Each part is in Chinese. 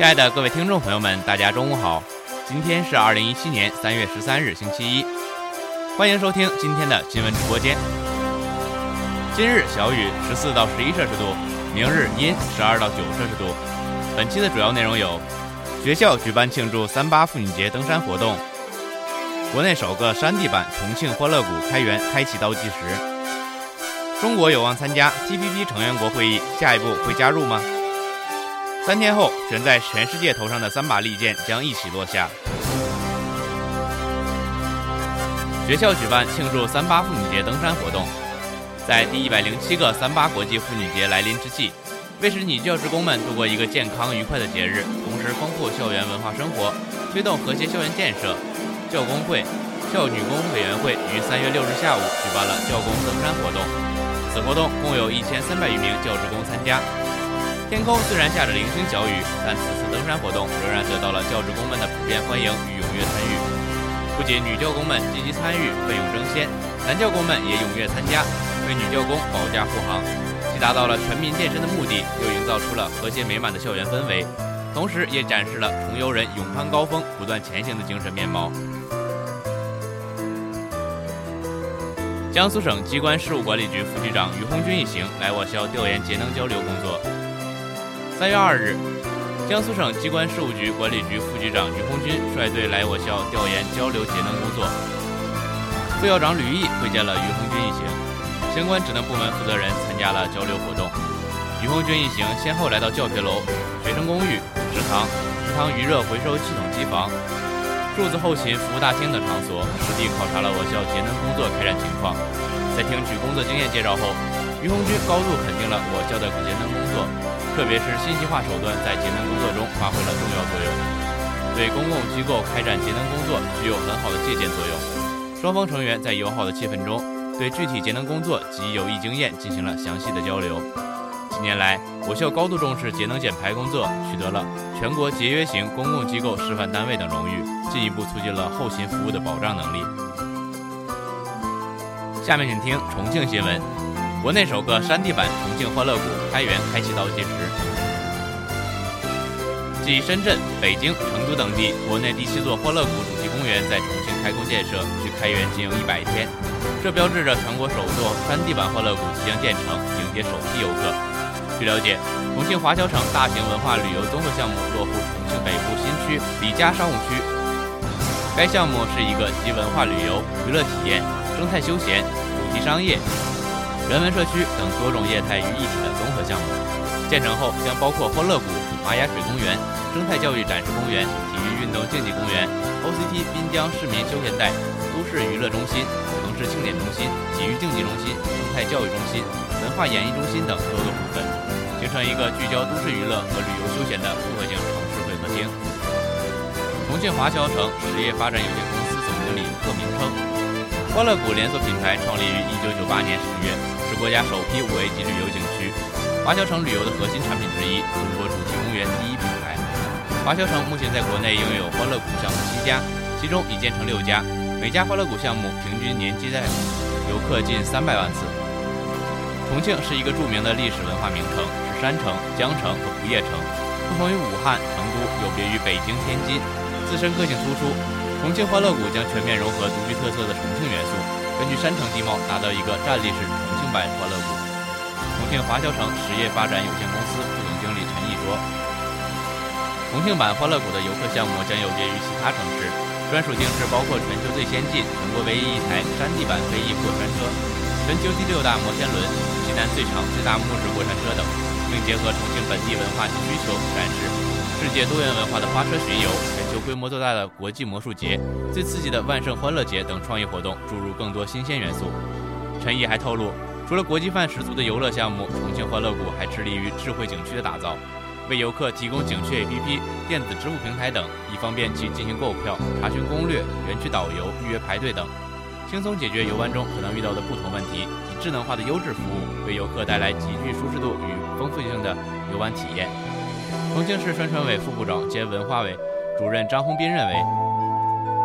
亲爱的各位听众朋友们，大家中午好！今天是二零一七年三月十三日，星期一，欢迎收听今天的新闻直播间。今日小雨十四到十一摄氏度，明日阴十二到九摄氏度。本期的主要内容有：学校举办庆祝三八妇女节登山活动；国内首个山地版重庆欢乐谷开园开启倒计时；中国有望参加 TPP 成员国会议，下一步会加入吗？三天后，悬在全世界头上的三把利剑将一起落下。学校举办庆祝三八妇女节登山活动，在第一百零七个三八国际妇女节来临之际，为使女教职工们度过一个健康愉快的节日，同时丰富校园文化生活，推动和谐校园建设，教工会、校女工委员会于三月六日下午举办了教工登山活动。此活动共有一千三百余名教职工参加。天空虽然下着零星小雨，但此次登山活动仍然得到了教职工们的普遍欢迎与踊跃参与。不仅女教工们积极参与、奋勇争先，男教工们也踊跃参加，为女教工保驾护航，既达到了全民健身的目的，又营造出了和谐美满的校园氛围，同时也展示了重游人勇攀高峰、不断前行的精神面貌。江苏省机关事务管理局副局长于红军一行来我校调研节能交流工作。三月二日，江苏省机关事务局管理局副局长于红军率队来我校调研交流节能工作。副校长吕毅会见了于红军一行，相关职能部门负责人参加了交流活动。于红军一行先后来到教学楼、学生公寓、食堂、食堂余热回收系统机房、数字后勤服务大厅等场所，实地考察了我校节能工作开展情况。在听取工作经验介绍后，于红军高度肯定了我校的节能工作。特别是信息化手段在节能工作中发挥了重要作用，对公共机构开展节能工作具有很好的借鉴作用。双方成员在友好的气氛中，对具体节能工作及有益经验进行了详细的交流。近年来，我校高度重视节能减排工作，取得了全国节约型公共机构示范单位等荣誉，进一步促进了后勤服务的保障能力。下面请听重庆新闻。国内首个山地版重庆欢乐谷开园开启倒计时，继深圳、北京、成都等地，国内第七座欢乐谷主题公园在重庆开工建设，距开园仅有一百天，这标志着全国首座山地版欢乐谷即将建成，迎接首批游客。据了解，重庆华侨城大型文化旅游综合项目落户重庆北部新区李家商务区，该项目是一个集文化旅游、娱乐体验、生态休闲、主题商业。人文社区等多种业态于一体的综合项目，建成后将包括欢乐谷、玛雅水公园、生态教育展示公园、体育运动竞技公园、OCT 滨江市民休闲带、都市娱乐中心、城市庆典中心、体育竞技中心、生态教育中心、文化演艺中心等多个部分，形成一个聚焦都市娱乐和旅游休闲的复合型城市会客厅。重庆华侨城实业发展有限公司总经理贺明称，欢乐谷连锁品牌创立于1998年十月。国家首批五 A 级旅游景区，华侨城旅游的核心产品之一，中国主题公园第一品牌。华侨城目前在国内拥有欢乐谷项目七家，其中已建成六家，每家欢乐谷项目平均年接待游客近三百万次。重庆是一个著名的历史文化名城，是山城、江城和不夜城。不同于武汉、成都，有别于北京、天津，自身个性突出。重庆欢乐谷将全面融合独具特色的重庆元素，根据山城地貌打造一个站立式。版欢乐谷，重庆华侨城实业发展有限公司副总经理陈毅说：“重庆版欢乐谷的游客项目将有别于其他城市，专属定制包括全球最先进、全国唯一一台山地版飞翼过山车、全球第六大摩天轮、西南最长最大木质过山车等，并结合重庆本地文化需求，展示世界多元文化的花车巡游、全球规模最大的国际魔术节、最刺激的万圣欢乐节等创意活动，注入更多新鲜元素。”陈毅还透露。除了国际范十足的游乐项目，重庆欢乐谷还致力于智慧景区的打造。为游客提供景区 APP、电子支付平台等，以方便其进行购票、查询攻略、园区导游、预约排队等，轻松解决游玩中可能遇到的不同问题。以智能化的优质服务，为游客带来极具舒适度与丰富性的游玩体验。重庆市宣传委副部长兼文化委主任张宏斌认为，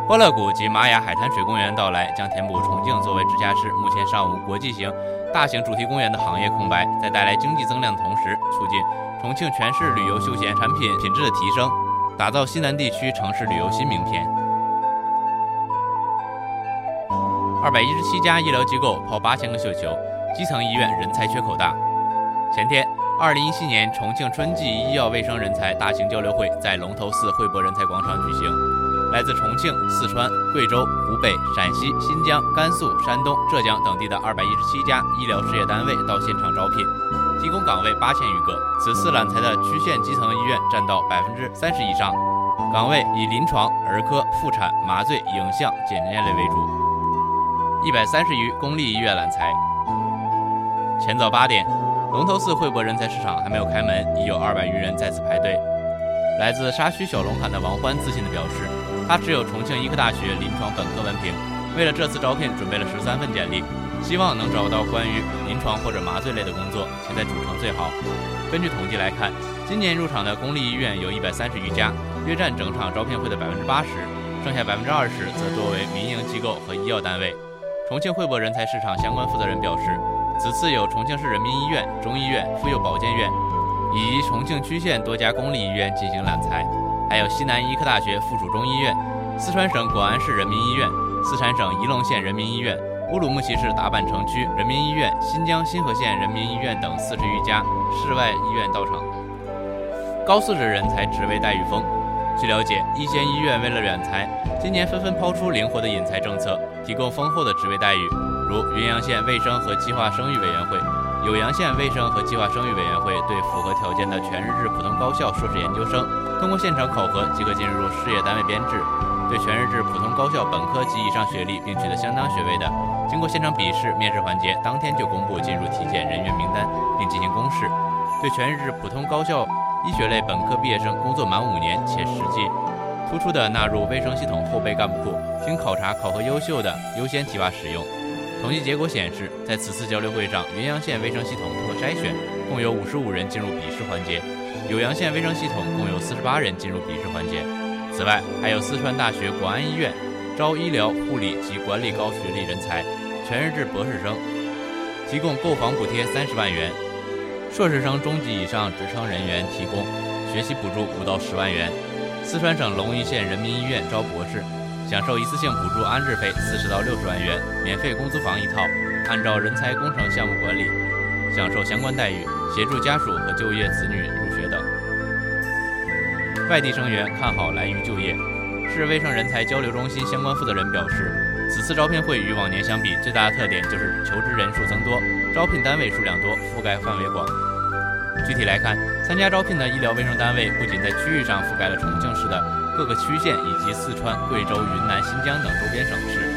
欢乐谷及玛雅海滩水公园到来，将填补重庆作为直辖市目前尚无国际型大型主题公园的行业空白，在带来经济增量的同时，促进。重庆全市旅游休闲产品品质的提升，打造西南地区城市旅游新名片。二百一十七家医疗机构抛八千个绣球，基层医院人才缺口大。前天，二零一七年重庆春季医药卫生人才大型交流会在龙头寺汇博人才广场举行，来自重庆、四川、贵州、湖北、陕西、新疆、甘肃、山东、浙江等地的二百一十七家医疗事业单位到现场招聘。提供岗位八千余个，此次揽才的区县基层医院占到百分之三十以上，岗位以临床、儿科、妇产、麻醉、影像、检验类为主。一百三十余公立医院揽才。前早八点，龙头寺汇博人才市场还没有开门，已有二百余人在此排队。来自沙区小龙坎的王欢自信地表示，他持有重庆医科大学临床本科文凭，为了这次招聘准备了十三份简历。希望能找到关于临床或者麻醉类的工作，且在主城最好。根据统计来看，今年入场的公立医院有一百三十余家，约占整场招聘会的百分之八十，剩下百分之二十则作为民营机构和医药单位。重庆汇博人才市场相关负责人表示，此次有重庆市人民医院、中医院、妇幼保健院以及重庆区县多家公立医院进行揽才，还有西南医科大学附属中医院、四川省广安市人民医院、四川省仪陇县人民医院。乌鲁木齐市达坂城区人民医院、新疆新河县人民医院等四十余家市外医院到场，高素质人才职位待遇丰。据了解，一线医院为了选才，今年纷纷抛出灵活的引才政策，提供丰厚的职位待遇，如云阳县卫生和计划生育委员会、酉阳县卫生和计划生育委员会对符合条件的全日制普通高校硕士研究生，通过现场考核即可进入事业单位编制。对全日制普通高校本科及以上学历并取得相当学位的，经过现场笔试、面试环节，当天就公布进入体检人员名单，并进行公示。对全日制普通高校医学类本科毕业生工作满五年且实际突出的，纳入卫生系统后备干部库，经考察考核优秀的优先提拔使用。统计结果显示，在此次交流会上，云阳县卫生系统通过筛选，共有五十五人进入笔试环节；酉阳县卫生系统共有四十八人进入笔试环节。此外，还有四川大学广安医院招医疗护理及管理高学历人才，全日制博士生，提供购房补贴三十万元；硕士生中级以上职称人员提供学习补助五到十万元。四川省隆邑县人民医院招博士，享受一次性补助安置费四十到六十万元，免费公租房一套，按照人才工程项目管理，享受相关待遇，协助家属和就业子女入学等。外地生源看好来渝就业，市卫生人才交流中心相关负责人表示，此次招聘会与往年相比，最大的特点就是求职人数增多，招聘单位数量多，覆盖范围广。具体来看，参加招聘的医疗卫生单位不仅在区域上覆盖了重庆市的各个区县以及四川、贵州、云南、新疆等周边省市，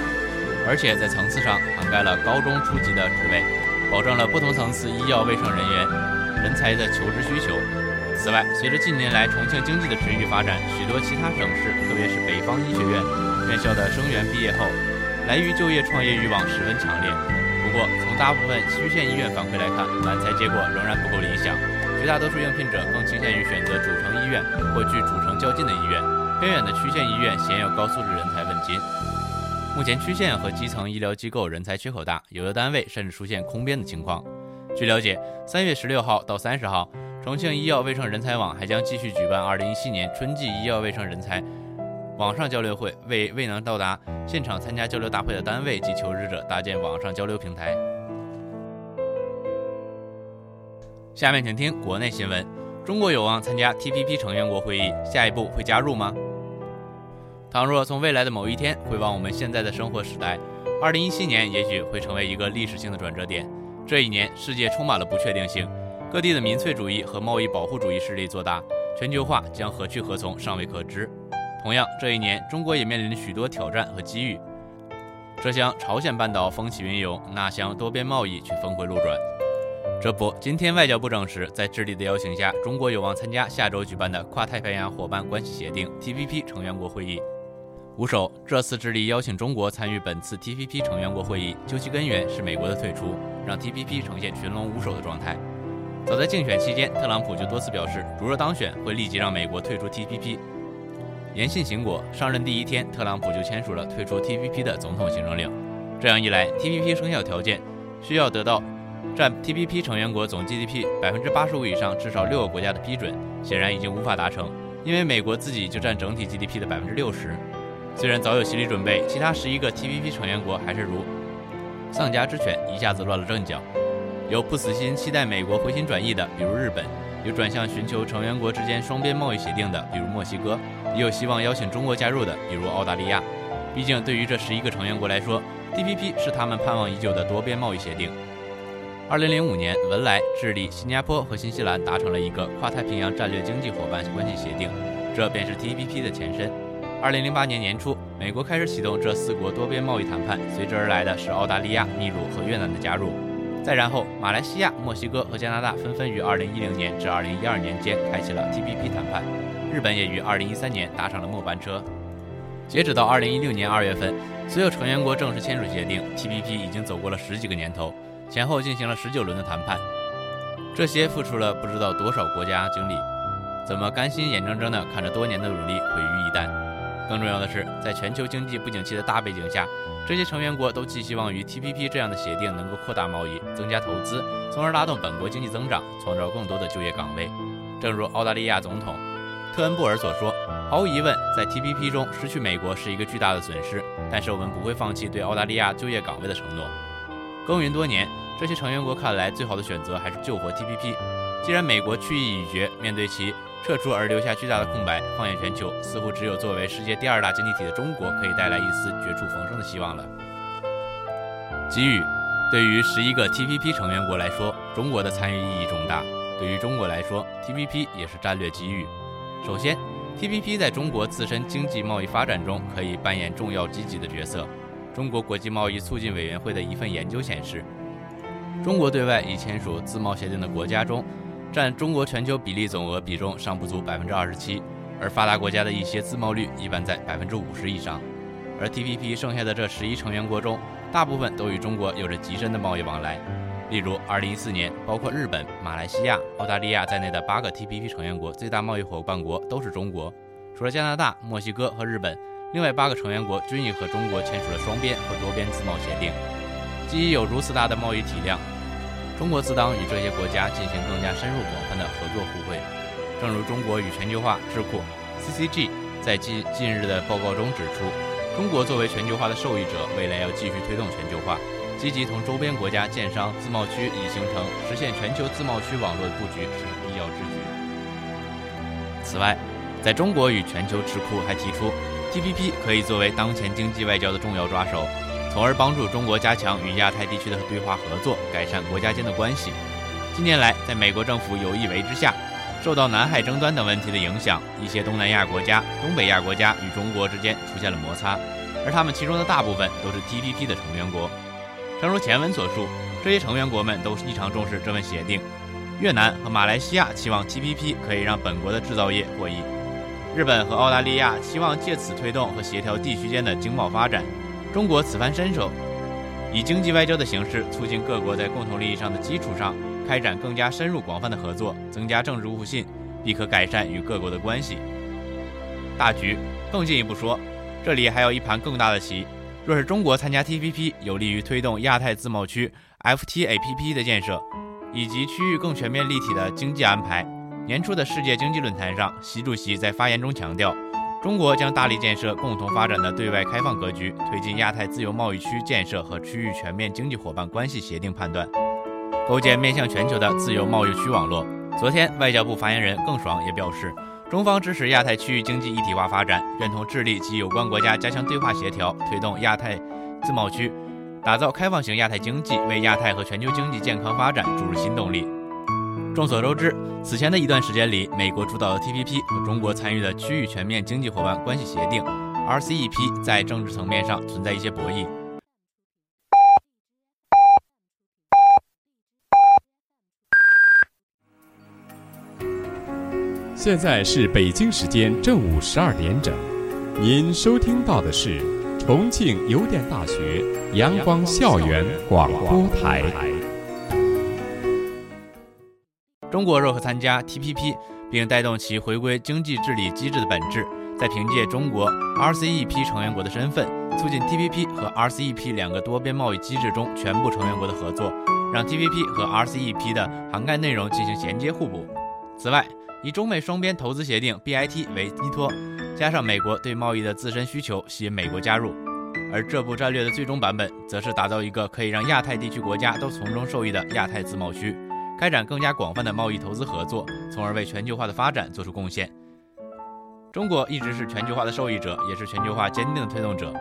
而且在层次上涵盖了高中初级的职位，保证了不同层次医药卫生人员人才的求职需求。此外，随着近年来重庆经济的持续发展，许多其他省市，特别是北方医学院院校的生源毕业后，来渝就业创业欲望十分强烈。不过，从大部分区县医院反馈来看，揽才结果仍然不够理想，绝大多数应聘者更倾向于选择主城医院或距主城较近的医院，偏远的区县医院鲜有高素质人才问津。目前，区县和基层医疗机构人才缺口大，有的单位甚至出现空编的情况。据了解，三月十六号到三十号。重庆医药卫生人才网还将继续举办2017年春季医药卫生人才网上交流会，为未能到达现场参加交流大会的单位及求职者搭建网上交流平台。下面请听国内新闻：中国有望参加 TPP 成员国会议，下一步会加入吗？倘若从未来的某一天回望我们现在的生活时代，2017年也许会成为一个历史性的转折点。这一年，世界充满了不确定性。各地的民粹主义和贸易保护主义势力做大，全球化将何去何从尚未可知。同样，这一年中国也面临着许多挑战和机遇。这厢朝鲜半岛风起云涌，那厢多边贸易却峰回路转。这不，今天外交部证实，在智利的邀请下，中国有望参加下周举办的跨太平洋伙伴关系协定 （TPP） 成员国会议。五首，这次智利邀请中国参与本次 TPP 成员国会议，究其根源是美国的退出，让 TPP 呈现群龙无首的状态。早在竞选期间，特朗普就多次表示，如若当选，会立即让美国退出 TPP。言信行果，上任第一天，特朗普就签署了退出 TPP 的总统行政令。这样一来，TPP 生效条件需要得到。占 TPP 成员国总 GDP 百分之八十五以上至少六个国家的批准，显然已经无法达成，因为美国自己就占整体 GDP 的百分之六十。虽然早有心理准备，其他十一个 TPP 成员国还是如丧家之犬，一下子乱了阵脚。有不死心期待美国回心转意的，比如日本；有转向寻求成员国之间双边贸易协定的，比如墨西哥；也有希望邀请中国加入的，比如澳大利亚。毕竟，对于这十一个成员国来说，TPP 是他们盼望已久的多边贸易协定。二零零五年，文莱、智利、新加坡和新西兰达成了一个跨太平洋战略经济伙伴关系协定，这便是 TPP 的前身。二零零八年年初，美国开始启动这四国多边贸易谈判，随之而来的是澳大利亚、秘鲁和越南的加入。再然后，马来西亚、墨西哥和加拿大纷纷于二零一零年至二零一二年间开启了 TPP 谈判，日本也于二零一三年搭上了末班车。截止到二零一六年二月份，所有成员国正式签署协定，TPP 已经走过了十几个年头。前后进行了十九轮的谈判，这些付出了不知道多少国家精力，怎么甘心眼睁睁地看着多年的努力毁于一旦？更重要的是，在全球经济不景气的大背景下，这些成员国都寄希望于 TPP 这样的协定能够扩大贸易、增加投资，从而拉动本国经济增长，创造更多的就业岗位。正如澳大利亚总统特恩布尔所说：“毫无疑问，在 TPP 中失去美国是一个巨大的损失，但是我们不会放弃对澳大利亚就业岗位的承诺。”耕耘多年，这些成员国看来最好的选择还是救活 TPP。既然美国去意已决，面对其撤出而留下巨大的空白，放眼全球，似乎只有作为世界第二大经济体的中国可以带来一丝绝处逢生的希望了。机遇，对于十一个 TPP 成员国来说，中国的参与意义重大；对于中国来说，TPP 也是战略机遇。首先，TPP 在中国自身经济贸易发展中可以扮演重要积极的角色。中国国际贸易促进委员会的一份研究显示，中国对外已签署自贸协定的国家中，占中国全球比例总额比重尚不足百分之二十七，而发达国家的一些自贸率一般在百分之五十以上。而 TPP 剩下的这十一成员国中，大部分都与中国有着极深的贸易往来。例如，二零一四年，包括日本、马来西亚、澳大利亚在内的八个 TPP 成员国最大贸易伙伴国都是中国，除了加拿大、墨西哥和日本。另外八个成员国均已和中国签署了双边或多边自贸协定。基于有如此大的贸易体量，中国自当与这些国家进行更加深入广泛的合作互惠。正如中国与全球化智库 CCG 在近近日的报告中指出，中国作为全球化的受益者，未来要继续推动全球化，积极同周边国家建商自贸区，以形成实现全球自贸区网络的布局是必要之举。此外，在中国与全球智库还提出。TPP 可以作为当前经济外交的重要抓手，从而帮助中国加强与亚太地区的对话合作，改善国家间的关系。近年来，在美国政府有意为之下，受到南海争端等问题的影响，一些东南亚国家、东北亚国家与中国之间出现了摩擦，而他们其中的大部分都是 TPP 的成员国。正如前文所述，这些成员国们都异常重视这份协定。越南和马来西亚期望 TPP 可以让本国的制造业获益。日本和澳大利亚希望借此推动和协调地区间的经贸发展。中国此番伸手，以经济外交的形式促进各国在共同利益上的基础上开展更加深入广泛的合作，增加政治互信，必可改善与各国的关系。大局更进一步说，这里还有一盘更大的棋。若是中国参加 TPP，有利于推动亚太自贸区 FTAPP 的建设，以及区域更全面立体的经济安排。年初的世界经济论坛上，习主席在发言中强调，中国将大力建设共同发展的对外开放格局，推进亚太自由贸易区建设和区域全面经济伙伴关系协定判断，构建面向全球的自由贸易区网络。昨天，外交部发言人耿爽也表示，中方支持亚太区域经济一体化发展，愿同智利及有关国家加强对话协调，推动亚太自贸区，打造开放型亚太经济，为亚太和全球经济健康发展注入新动力。众所周知。此前的一段时间里美国主导的 tpp 和中国参与的区域全面经济伙伴关系协定 rcep 在政治层面上存在一些博弈。现在是北京时间正午十二点整您收听到的是重庆邮电大学阳光校园广播台。中国若可参加 TPP，并带动其回归经济治理机制的本质，在凭借中国 RCEP 成员国的身份，促进 TPP 和 RCEP 两个多边贸易机制中全部成员国的合作，让 TPP 和 RCEP 的涵盖内容进行衔接互补。此外，以中美双边投资协定 BIT 为依托，加上美国对贸易的自身需求，吸引美国加入。而这部战略的最终版本，则是打造一个可以让亚太地区国家都从中受益的亚太自贸区，开展更加广泛的贸易投资合作，从而为全球化的发展做出贡献。中国一直是全球化的受益者，也是全球化坚定的推动者。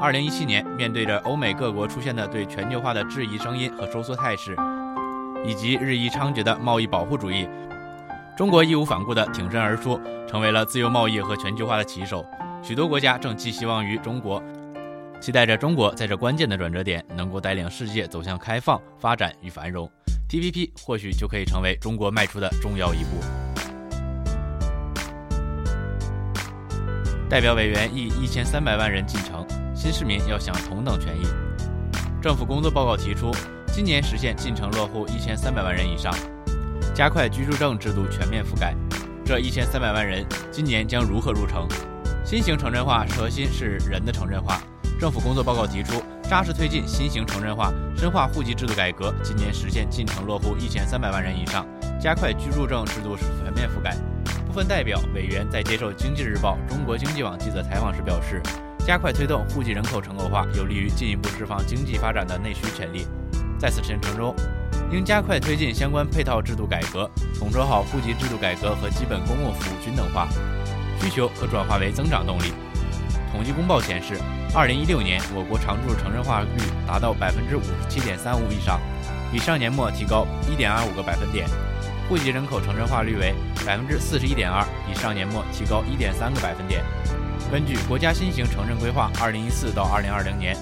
二零一七年，面对着欧美各国出现的对全球化的质疑声音和收缩态势，以及日益猖獗的贸易保护主义。中国义无反顾地挺身而出，成为了自由贸易和全球化的旗手。许多国家正寄希望于中国，期待着中国在这关键的转折点能够带领世界走向开放、发展与繁荣。TPP 或许就可以成为中国迈出的重要一步。代表委员议一千三百万人进城，新市民要享同等权益。政府工作报告提出，今年实现进城落户一千三百万人以上。加快居住证制度全面覆盖，这一千三百万人今年将如何入城？新型城镇化核心是人的城镇化。政府工作报告提出，扎实推进新型城镇化，深化户籍制度改革，今年实现进城落户一千三百万人以上，加快居住证制度全面覆盖。部分代表委员在接受《经济日报》中国经济网记者采访时表示，加快推动户籍人口城镇化，有利于进一步释放经济发展的内需潜力。在此进程中，应加快推进相关配套制度改革，统筹好户籍制度改革和基本公共服务均等化，需求可转化为增长动力。统计公报显示，二零一六年我国常住城镇化率达到百分之五十七点三五以上，比上年末提高一点二五个百分点；户籍人口城镇化率为百分之四十一点二，比上年末提高一点三个百分点。根据国家新型城镇规划（二零一四到二零二零年）。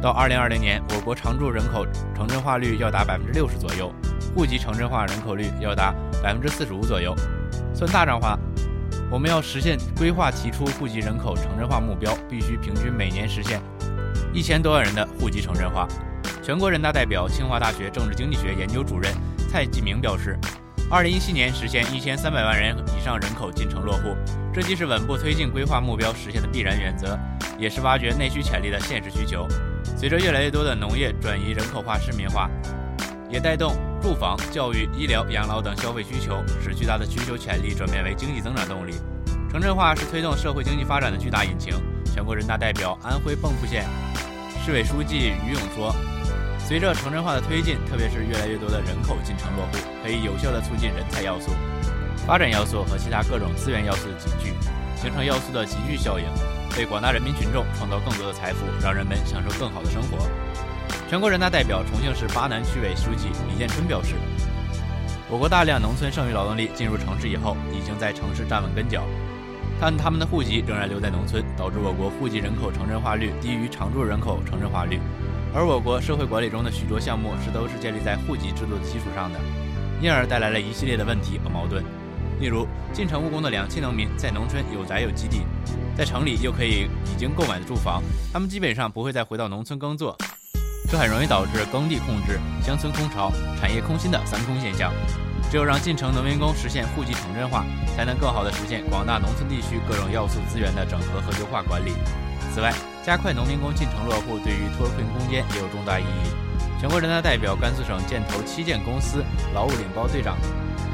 到二零二零年，我国常住人口城镇化率要达百分之六十左右，户籍城镇化人口率要达百分之四十五左右。算大账话，我们要实现规划提出户籍人口城镇化目标，必须平均每年实现一千多万人的户籍城镇化。全国人大代表、清华大学政治经济学研究主任蔡继明表示，二零一七年实现一千三百万人以上人口进城落户，这既是稳步推进规划目标实现的必然原则，也是挖掘内需潜力的现实需求。随着越来越多的农业转移人口化、市民化，也带动住房、教育、医疗、养老等消费需求，使巨大的需求潜力转变为经济增长动力。城镇化是推动社会经济发展的巨大引擎。全国人大代表、安徽蚌埠县市委书记于勇说：“随着城镇化的推进，特别是越来越多的人口进城落户，可以有效地促进人才要素、发展要素和其他各种资源要素的集聚，形成要素的集聚效应。”为广大人民群众创造更多的财富，让人们享受更好的生活。全国人大代表、重庆市巴南区委书记李建春表示，我国大量农村剩余劳动力进入城市以后，已经在城市站稳跟脚，但他们的户籍仍然留在农村，导致我国户籍人口城镇化率低于常住人口城镇化率。而我国社会管理中的许多项目是都是建立在户籍制度的基础上的，因而带来了一系列的问题和矛盾。例如，进城务工的两栖农民在农村有宅有基地，在城里又可以已经购买的住房，他们基本上不会再回到农村耕作，这很容易导致耕地空置、乡村空巢、产业空心的三空现象。只有让进城农民工实现户籍城镇化，才能更好地实现广大农村地区各种要素资源的整合和优化管理。此外，加快农民工进城落户，对于脱贫攻坚也有重大意义。全国人大代表、甘肃省建投七建公司劳务领包队长。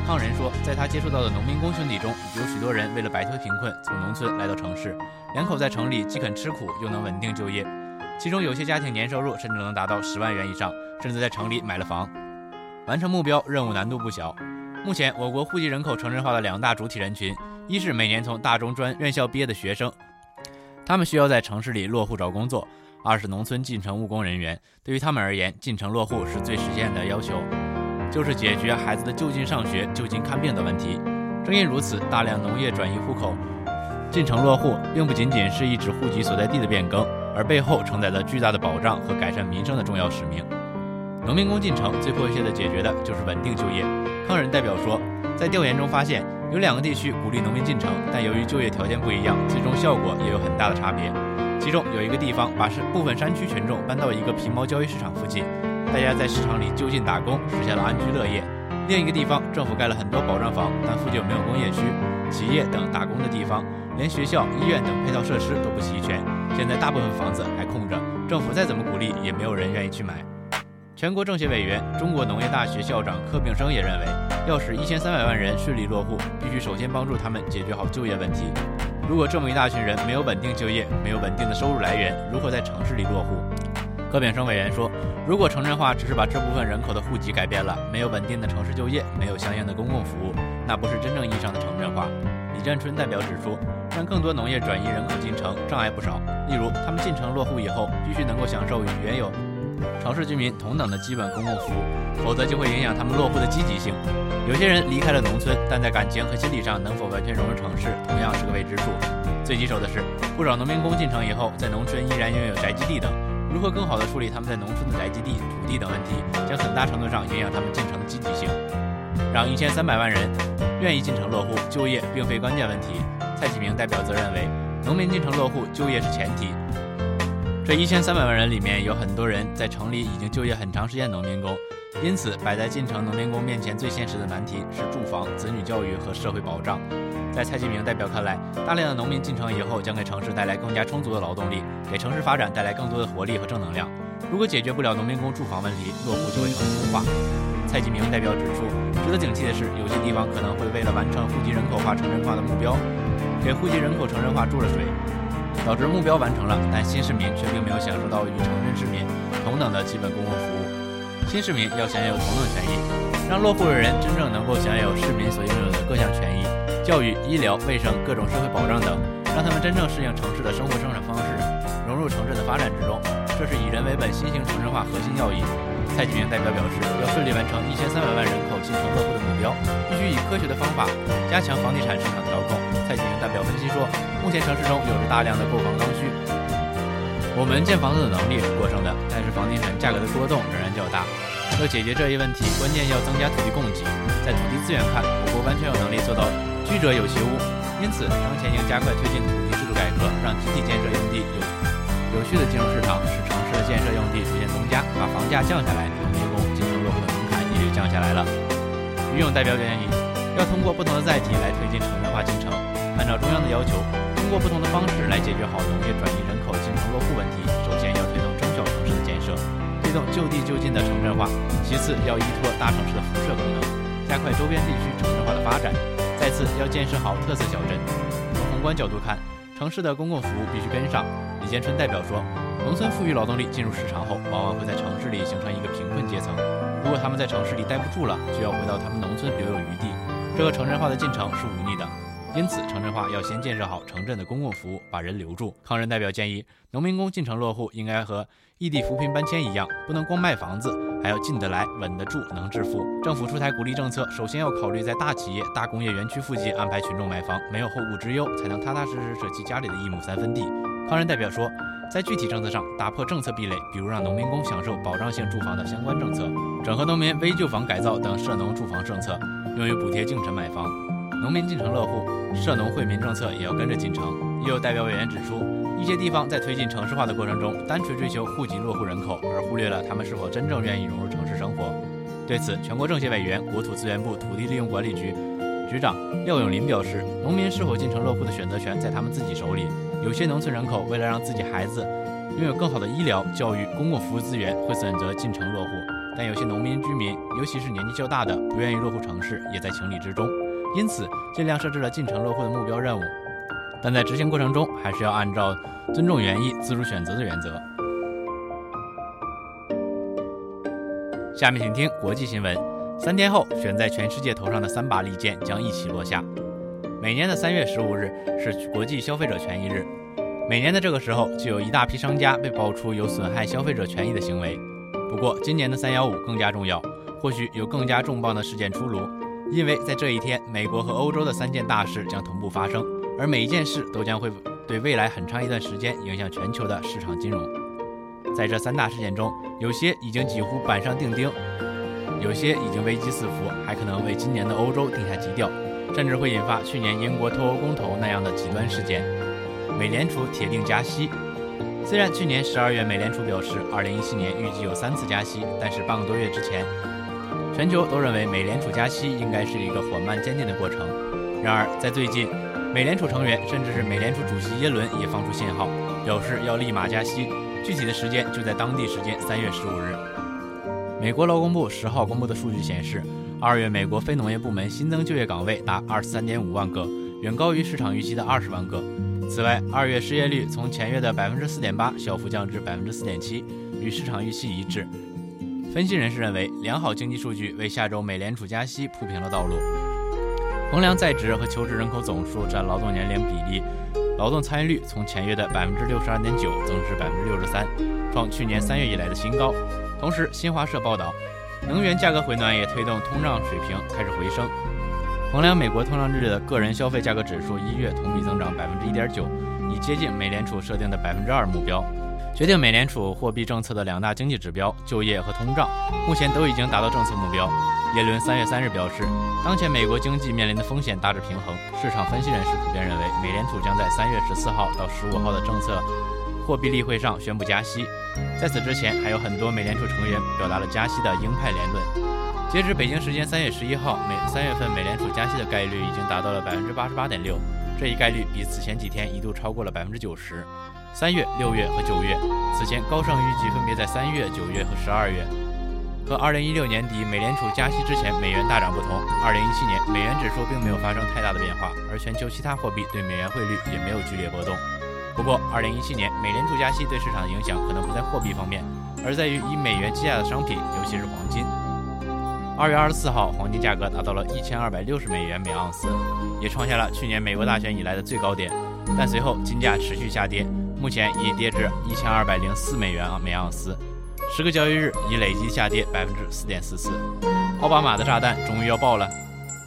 康仁说，在他接触到的农民工兄弟中，有许多人为了摆脱贫困，从农村来到城市。两口在城里既肯吃苦，又能稳定就业。其中有些家庭年收入甚至能达到十万元以上，甚至在城里买了房。完成目标任务难度不小。目前，我国户籍人口城镇化的两大主体人群，一是每年从大中专院校毕业的学生，他们需要在城市里落户找工作；二是农村进城务工人员，对于他们而言，进城落户是最实现的要求。就是解决孩子的就近上学、就近看病的问题。正因如此，大量农业转移户口、进城落户，并不仅仅是一纸户籍所在地的变更，而背后承载着巨大的保障和改善民生的重要使命。农民工进城最迫切的解决的就是稳定就业。康仁代表说，在调研中发现，有两个地区鼓励农民进城，但由于就业条件不一样，最终效果也有很大的差别。其中有一个地方把部分山区群众搬到一个皮毛交易市场附近，大家在市场里就近打工，实现了安居乐业。另一个地方，政府盖了很多保障房，但附近没有工业区、企业等打工的地方，连学校、医院等配套设施都不齐全。现在大部分房子还空着，政府再怎么鼓励，也没有人愿意去买。全国政协委员、中国农业大学校长柯炳生也认为，要使一千三百万人顺利落户，必须首先帮助他们解决好就业问题。如果这么一大群人没有稳定就业，没有稳定的收入来源，如何在城市里落户？柯炳生委员说，如果城镇化只是把这部分人口的户籍改变了，没有稳定的城市就业，没有相应的公共服务，那不是真正意义上的城镇化。李占春代表指出，让更多农业转移人口进城障碍不少，例如他们进城落户以后，必须能够享受与原有。城市居民同等的基本公共服务，否则就会影响他们落户的积极性。有些人离开了农村，但在感情和心理上能否完全融入城市，同样是个未知数。最棘手的是，不少农民工进城以后，在农村依然拥有宅基地等，如何更好地处理他们在农村的宅基地、土地等问题，将很大程度上影响他们进城的积极性。让一千三百万人愿意进城落户，就业并非关键问题。蔡启明代表则认为，农民进城落户，就业是前提。这一千三百万人里面有很多人在城里已经就业很长时间的农民工，因此摆在进城农民工面前最现实的难题是住房、子女教育和社会保障。在蔡继明代表看来，大量的农民进城以后将给城市带来更加充足的劳动力，给城市发展带来更多的活力和正能量。如果解决不了农民工住房问题，落户就会成空话。蔡继明代表指出，值得警惕的是，有些地方可能会为了完成户籍人口化、城镇化的目标，给户籍人口城镇化注了水。导致目标完成了，但新市民却并没有享受到与城镇市民同等的基本公共服务。新市民要享有同等权益，让落户的人真正能够享有市民所拥有的各项权益，教育、医疗、卫生、各种社会保障等，让他们真正适应城市的生活生产方式，融入城镇的发展之中。这是以人为本新型城镇化核心要义。蔡启明代表表示，要顺利完成一千三百万人口进城落户的目标，必须以科学的方法加强房地产市场调控。蔡启明代表分析说，目前城市中有着大量的购房刚需，我们建房子的能力是过剩的，但是房地产价格的波动仍然较大。要解决这一问题，关键要增加土地供给。在土地资源看，我国完全有能力做到居者有其屋，因此当前应加快推进土地制度改革，让集体建设用地有有序的进入市场，使城市的建设用地逐渐增加，把房价降下来，农民工进城落户的门槛也就降下来了。于勇代表建议，要通过不同的载体来推进城镇化进程，按照中央的要求，通过不同的方式来解决好农业转移人口进城落户问题。首先要推动中小城市的建设，推动就地就近的城镇化；其次要依托大城市的辐射功能，加快周边地区城镇化的发展；再次要建设好特色小镇。从宏观角度看，城市的公共服务必须跟上。李建春代表说。农村富裕劳动力进入市场后，往往会在城市里形成一个贫困阶层。如果他们在城市里待不住了，就要回到他们农村留有余地。这个城镇化的进程是无力的，因此城镇化要先建设好城镇的公共服务，把人留住。康仁代表建议，农民工进城落户应该和异地扶贫搬迁一样，不能光卖房子，还要进得来、稳得住、能致富。政府出台鼓励政策，首先要考虑在大企业、大工业园区附近安排群众买房，没有后顾之忧，才能踏踏实实舍弃家里的一亩三分地。康仁代表说。在具体政策上打破政策壁垒，比如让农民工享受保障性住房的相关政策，整合农民危旧房改造等涉农住房政策，用于补贴进城买房。农民进城落户，涉农惠民政策也要跟着进城。也有代表委员指出，一些地方在推进城市化的过程中，单纯追求户籍落户人口，而忽略了他们是否真正愿意融入城市生活。对此，全国政协委员、国土资源部土地利用管理局局长廖永林表示，农民是否进城落户的选择权在他们自己手里。有些农村人口为了让自己孩子拥有更好的医疗、教育、公共服务资源，会选择进城落户；但有些农民居民，尤其是年纪较大的，不愿意落户城市，也在情理之中。因此，尽量设置了进城落户的目标任务，但在执行过程中，还是要按照尊重原意、自主选择的原则。下面请听国际新闻：三天后，悬在全世界头上的三把利剑将一起落下。每年的三月十五日是国际消费者权益日，每年的这个时候就有一大批商家被爆出有损害消费者权益的行为。不过，今年的三幺五更加重要，或许有更加重磅的事件出炉，因为在这一天，美国和欧洲的三件大事将同步发生，而每一件事都将会对未来很长一段时间影响全球的市场金融。在这三大事件中，有些已经几乎板上钉钉，有些已经危机四伏，还可能为今年的欧洲定下基调。甚至会引发去年英国脱欧公投那样的极端事件。美联储铁定加息。虽然去年十二月美联储表示，二零一七年预计有三次加息，但是半个多月之前，全球都认为美联储加息应该是一个缓慢渐进的过程。然而，在最近，美联储成员甚至是美联储主席耶伦也放出信号，表示要立马加息，具体的时间就在当地时间三月十五日。美国劳工部十号公布的数据显示，二月美国非农业部门新增就业岗位达二十三点五万个，远高于市场预期的二十万个。此外，二月失业率从前月的百分之四点八小幅降至百分之四点七，与市场预期一致。分析人士认为，良好经济数据为下周美联储加息铺平了道路。衡量在职和求职人口总数占劳动年龄比例，劳动参与率从前月的百分之六十二点九增至百分之六十三，创去年三月以来的新高。同时，新华社报道，能源价格回暖也推动通胀水平开始回升。衡量美国通胀率的个人消费价格指数一月同比增长百分之一点九，已接近美联储设定的百分之二目标。决定美联储货币政策的两大经济指标——就业和通胀，目前都已经达到政策目标。耶伦三月三日表示，当前美国经济面临的风险大致平衡。市场分析人士普遍认为，美联储将在三月十四号到十五号的政策货币例会上宣布加息。在此之前，还有很多美联储成员表达了加息的鹰派言论。截至北京时间三月十一号，美三月份美联储加息的概率已经达到了百分之八十八点六，这一概率比此前几天一度超过了百分之九十。三月、六月和九月，此前高盛预计分别在三月、九月和十二月。和二零一六年底美联储加息之前美元大涨不同，二零一七年美元指数并没有发生太大的变化，而全球其他货币对美元汇率也没有剧烈波动。不过，二零一七年美联储加息对市场的影响可能不在货币方面，而在于以美元计价的商品，尤其是黄金。二月二十四号，黄金价格达到了一千二百六十美元每盎司，也创下了去年美国大选以来的最高点。但随后金价持续下跌，目前已跌至一千二百零四美元啊每盎司，十个交易日已累计下跌百分之四点四四。奥巴马的炸弹终于要爆了。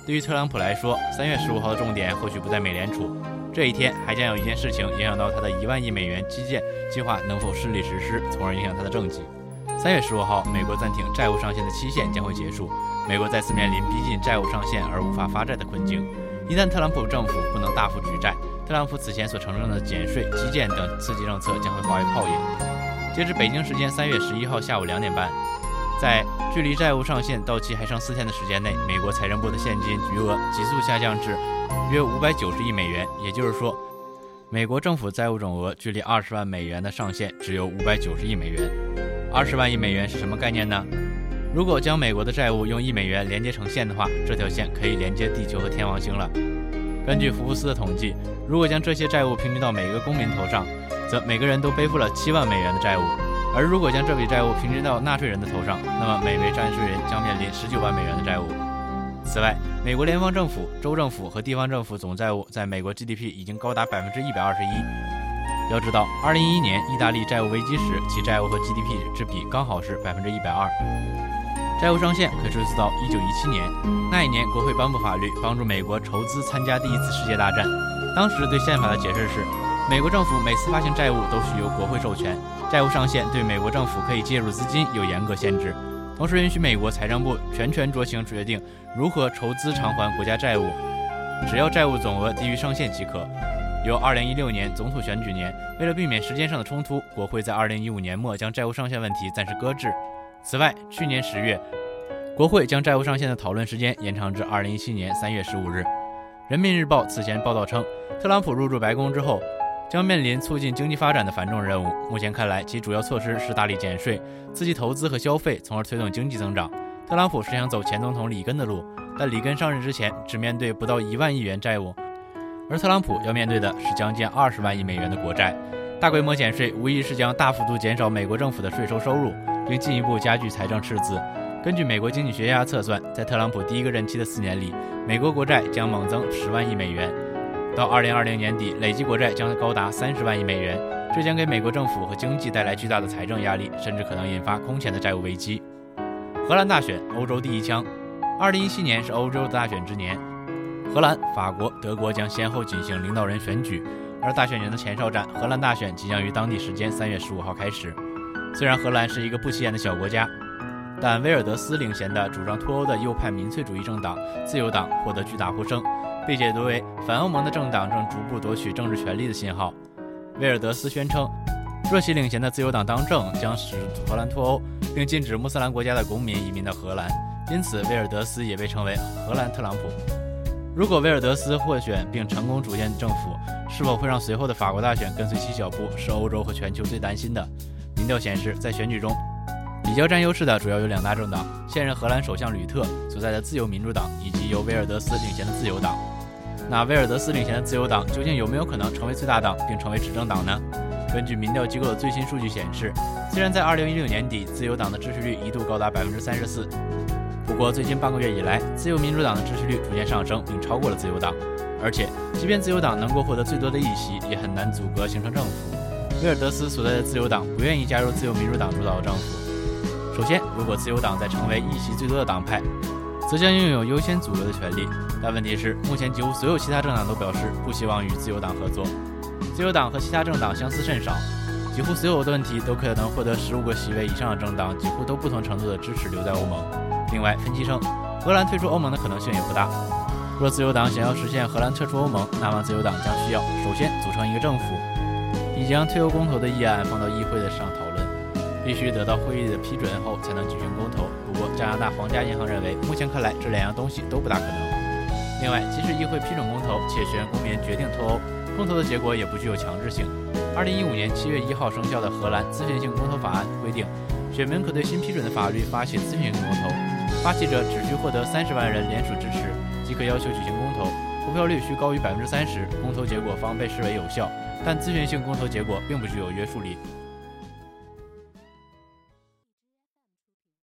对于特朗普来说，三月十五号的重点或许不在美联储，这一天还将有一件事情影响到他的一万亿美元基建计划能否顺利实施，从而影响他的政绩。三月十五号，美国暂停债务上限的期限将会结束，美国再次面临逼近债务上限而无法发债的困境。一旦特朗普政府不能大幅举债，特朗普此前所承认的减税、基建等刺激政策将会化为泡影。截至北京时间三月十一号下午两点半，在距离债务上限到期还剩四天的时间内，美国财政部的现金余额急速下降至约五百九十亿美元，也就是说，美国政府债务总额距离二十万美元的上限只有五百九十亿美元。二十万亿美元是什么概念呢？如果将美国的债务用一美元连接成线的话，这条线可以连接地球和天王星了。根据福布斯的统计，如果将这些债务平均到每一个公民头上，则每个人都背负了七万美元的债务；而如果将这笔债务平均到纳税人的头上，那么每位纳税人将面临十九万美元的债务。此外，美国联邦政府、州政府和地方政府总债务在美国 GDP 已经高达百分之一百二十一。要知道，二零一一年意大利债务危机时，其债务和 GDP 之比刚好是百分之一百二。债务上限可追溯到一九一七年，那一年国会颁布法律，帮助美国筹资参加第一次世界大战。当时对宪法的解释是，美国政府每次发行债务都需由国会授权，债务上限对美国政府可以介入资金有严格限制，同时允许美国财政部全权酌情决定如何筹资偿还国家债务，只要债务总额低于上限即可。由2016年总统选举年，为了避免时间上的冲突，国会在2015年末将债务上限问题暂时搁置。此外，去年十月，国会将债务上限的讨论时间延长至2017年3月15日。人民日报此前报道称，特朗普入驻白宫之后，将面临促进经济发展的繁重任务。目前看来，其主要措施是大力减税，刺激投资和消费，从而推动经济增长。特朗普是想走前总统里根的路，但里根上任之前只面对不到一万亿元债务。而特朗普要面对的是将近二十万亿美元的国债，大规模减税无疑是将大幅度减少美国政府的税收收入，并进一步加剧财政赤字。根据美国经济学家测算，在特朗普第一个任期的四年里，美国国债将猛增十万亿美元，到二零二零年底，累计国债将高达三十万亿美元，这将给美国政府和经济带来巨大的财政压力，甚至可能引发空前的债务危机。荷兰大选，欧洲第一枪，二零一七年是欧洲的大选之年。荷兰、法国、德国将先后进行领导人选举，而大选年的前哨战——荷兰大选即将于当地时间三月十五号开始。虽然荷兰是一个不起眼的小国家，但威尔德斯领衔的主张脱欧的右派民粹主义政党自由党获得巨大呼声，被解读为反欧盟的政党正逐步夺取政治权力的信号。威尔德斯宣称，若其领衔的自由党当政，将使荷兰脱欧，并禁止穆斯林国家的公民移民到荷兰。因此，威尔德斯也被称为“荷兰特朗普”。如果威尔德斯获选并成功组建政府，是否会让随后的法国大选跟随其脚步，是欧洲和全球最担心的。民调显示，在选举中。比较占优势的主要有两大政党：现任荷兰首相吕特所在的自由民主党，以及由威尔德斯领衔的自由党。那威尔德斯领衔的自由党究竟有没有可能成为最大党并成为执政党呢？根据民调机构的最新数据显示，虽然在2016年底自由党的支持率一度高达百分之三十四，不过最近半个月以来，自由民主党的支持率逐渐上升，并超过了自由党。而且，即便自由党能够获得最多的议席，也很难阻隔形成政府。威尔德斯所在的自由党不愿意加入自由民主党主导的政府。首先，如果自由党在成为议席最多的党派，则将拥有优先组阁的权利。但问题是，目前几乎所有其他政党都表示不希望与自由党合作。自由党和其他政党相似甚少，几乎所有的问题都可能获得十五个席位以上的政党几乎都不同程度的支持留在欧盟。另外，分析称，荷兰退出欧盟的可能性也不大。若自由党想要实现荷兰撤出欧盟，那么自由党将需要首先组成一个政府，已将退欧公投的议案放到议会的上讨论。必须得到会议的批准后才能举行公投。不过，加拿大皇家银行认为，目前看来这两样东西都不大可能。另外，即使议会批准公投，且选公民决定脱欧，公投的结果也不具有强制性。二零一五年七月一号生效的荷兰咨询性公投法案规定，选民可对新批准的法律发起咨询性公投，发起者只需获得三十万人联署支持，即可要求举行公投，投票率需高于百分之三十，公投结果方被视为有效。但咨询性公投结果并不具有约束力。